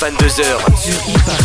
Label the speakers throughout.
Speaker 1: 21h 22h. sur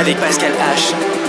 Speaker 2: avec Pascal H.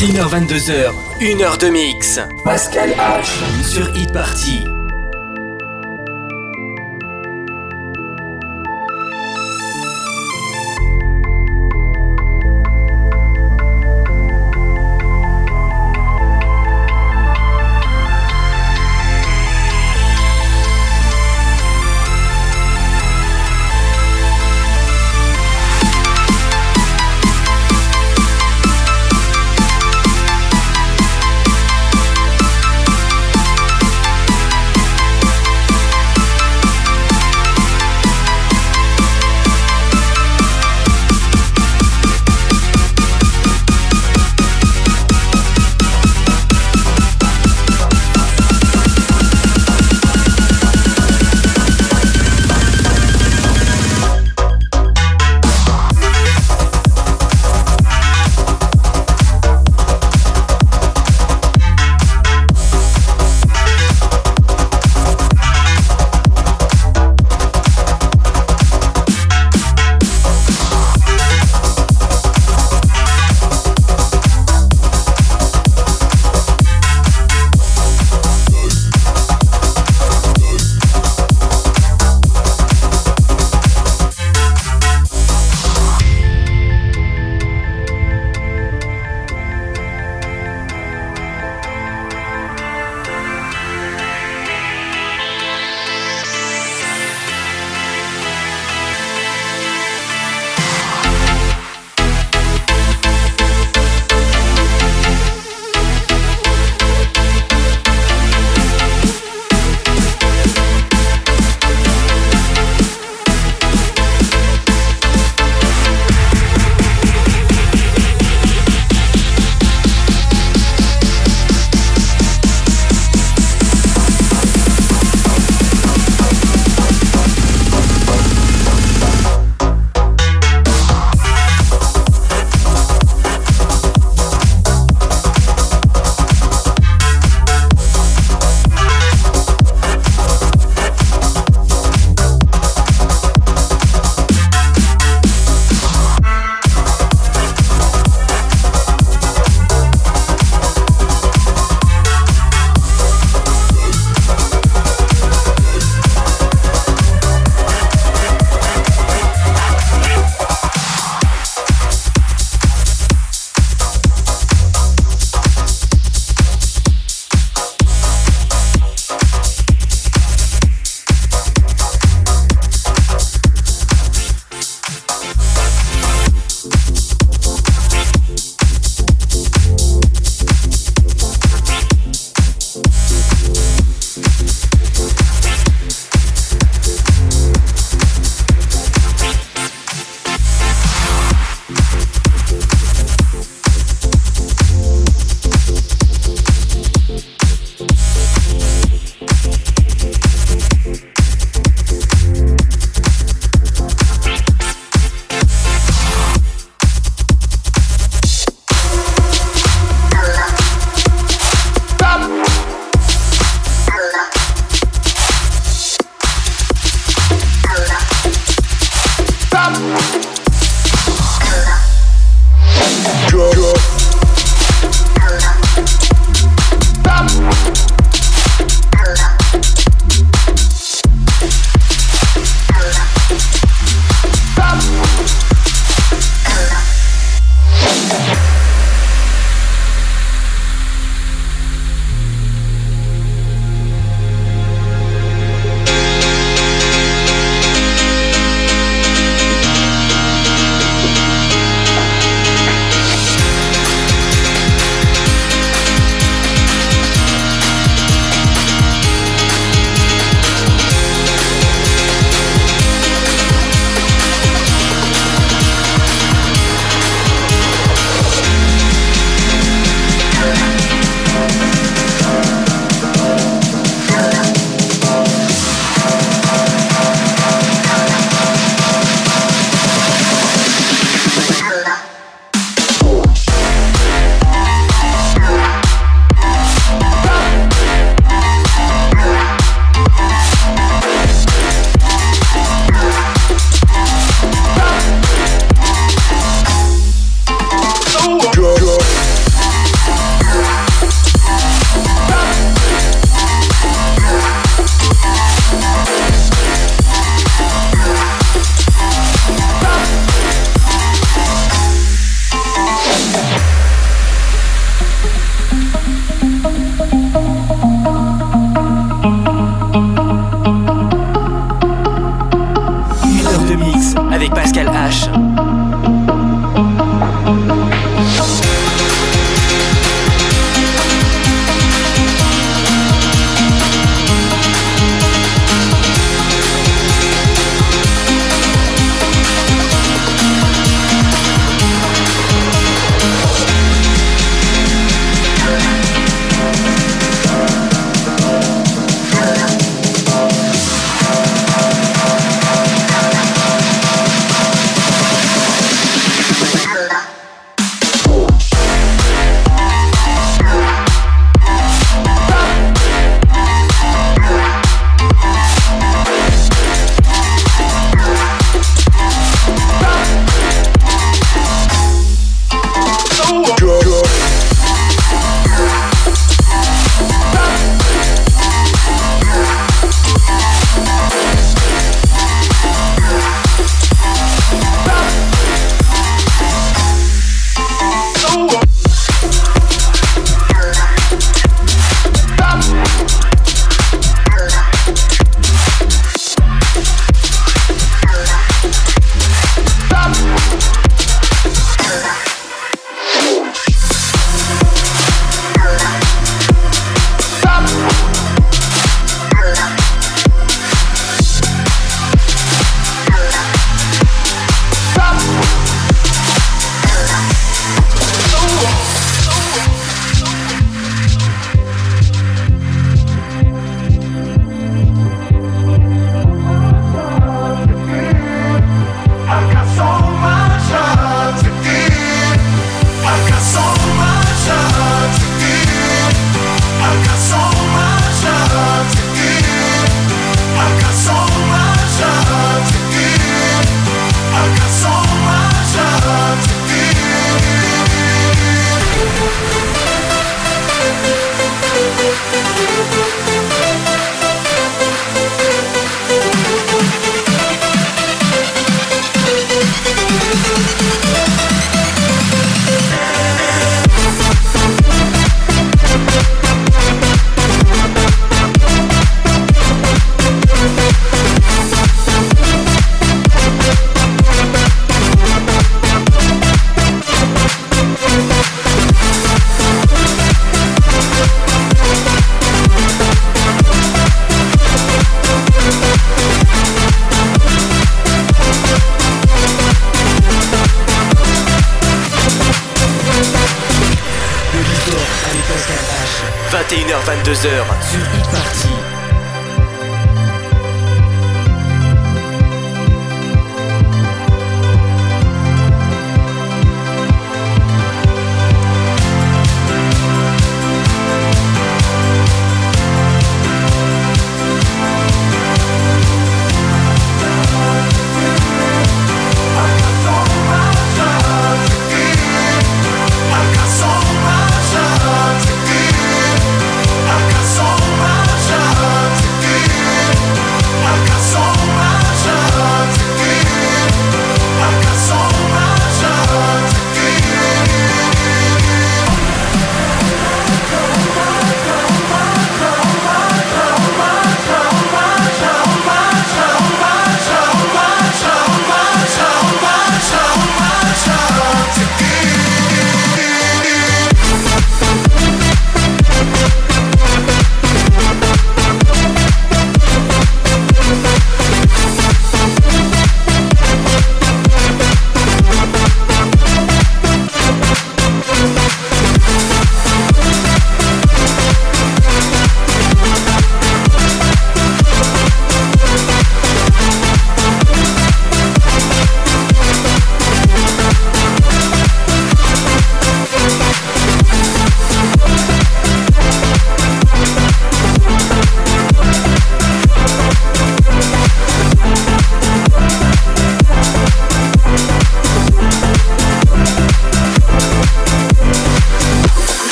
Speaker 3: 21h, 22h, 1h de mix. Pascal H. Sur Hit Party.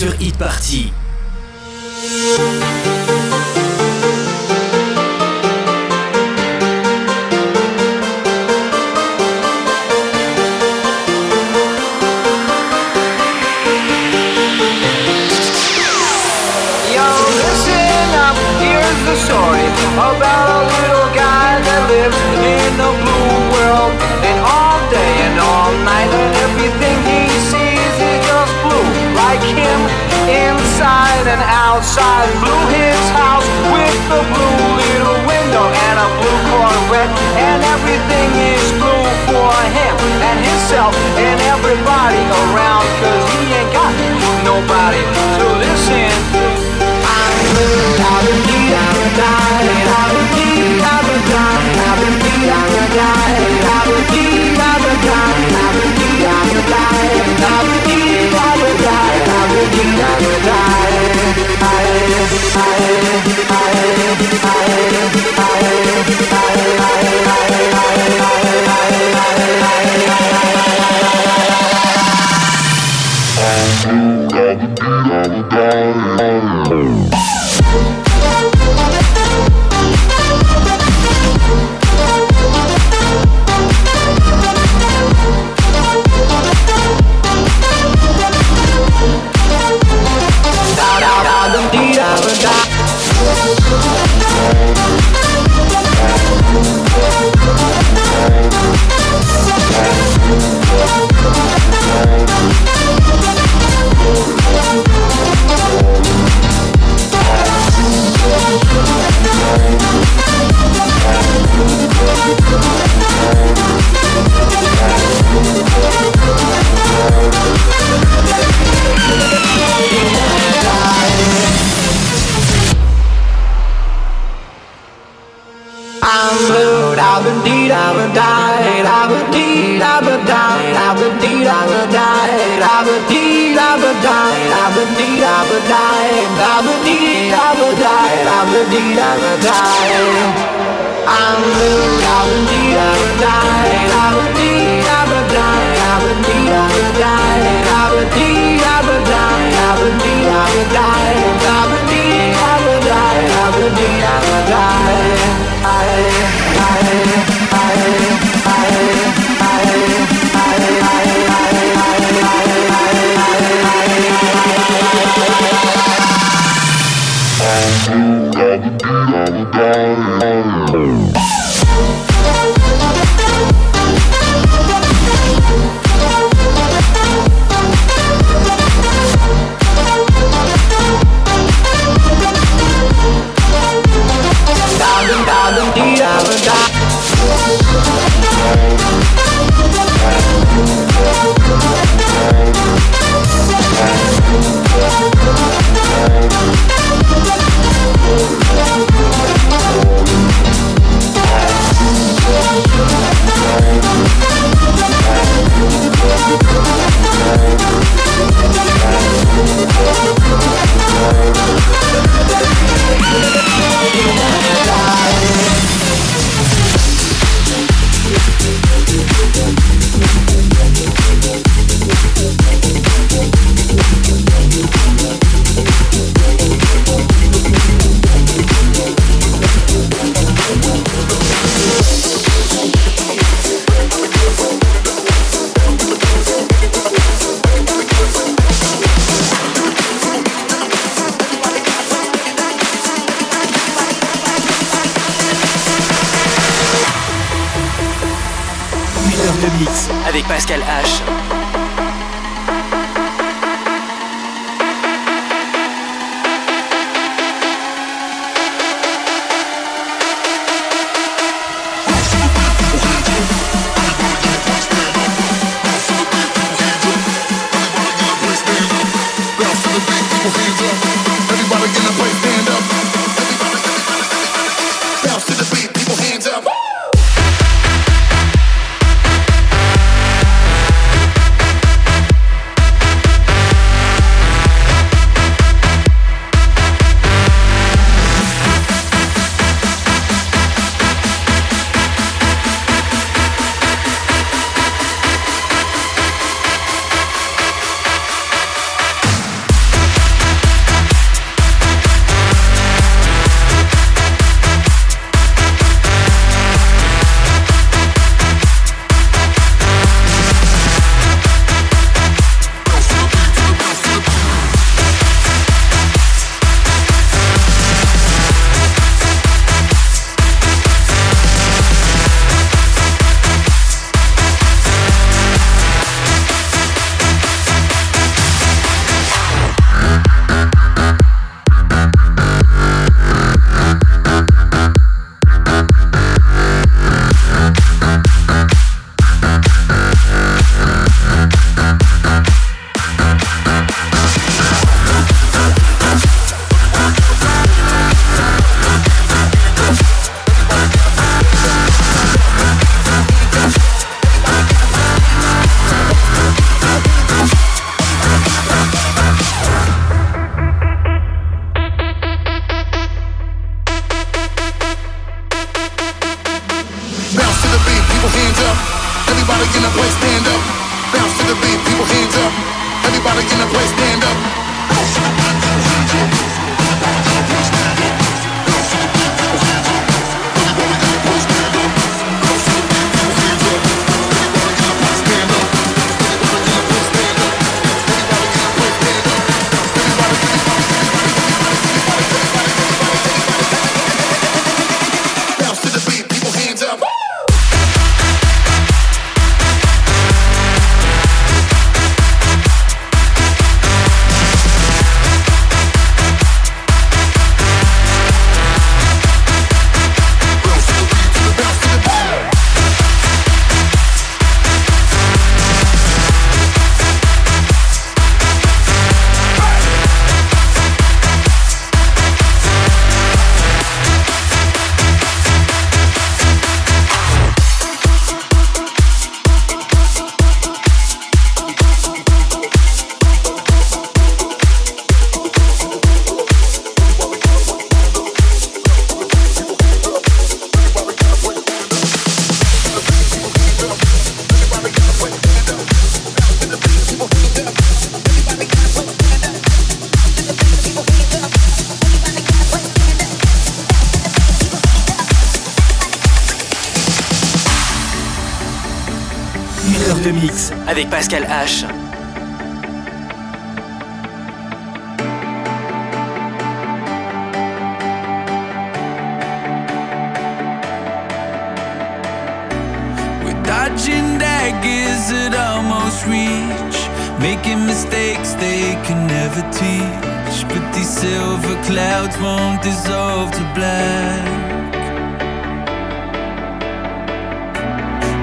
Speaker 4: Sur Hit Party.
Speaker 1: H.
Speaker 2: We're dodging daggers that almost reach, making mistakes they can never teach. But these silver clouds won't dissolve to black.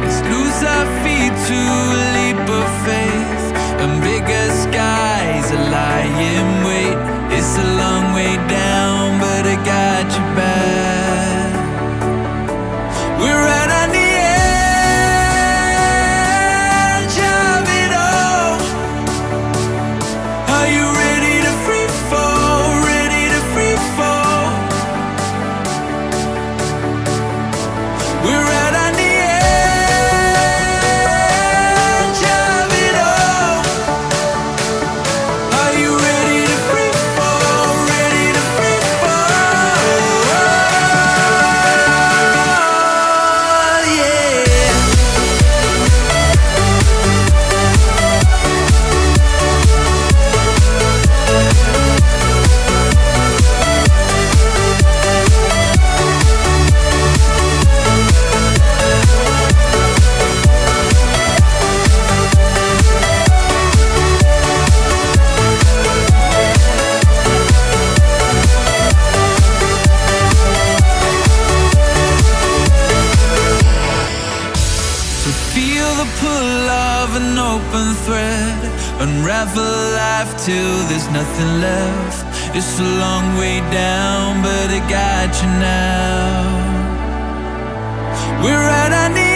Speaker 2: Let's lose our feet to of faith and bigger skies are lying wait. It's a long way down, but I got you back. We're out. nothing left. It's a long way down, but I got you now. We're at our knees.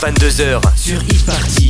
Speaker 3: 21h-22h sur e-party.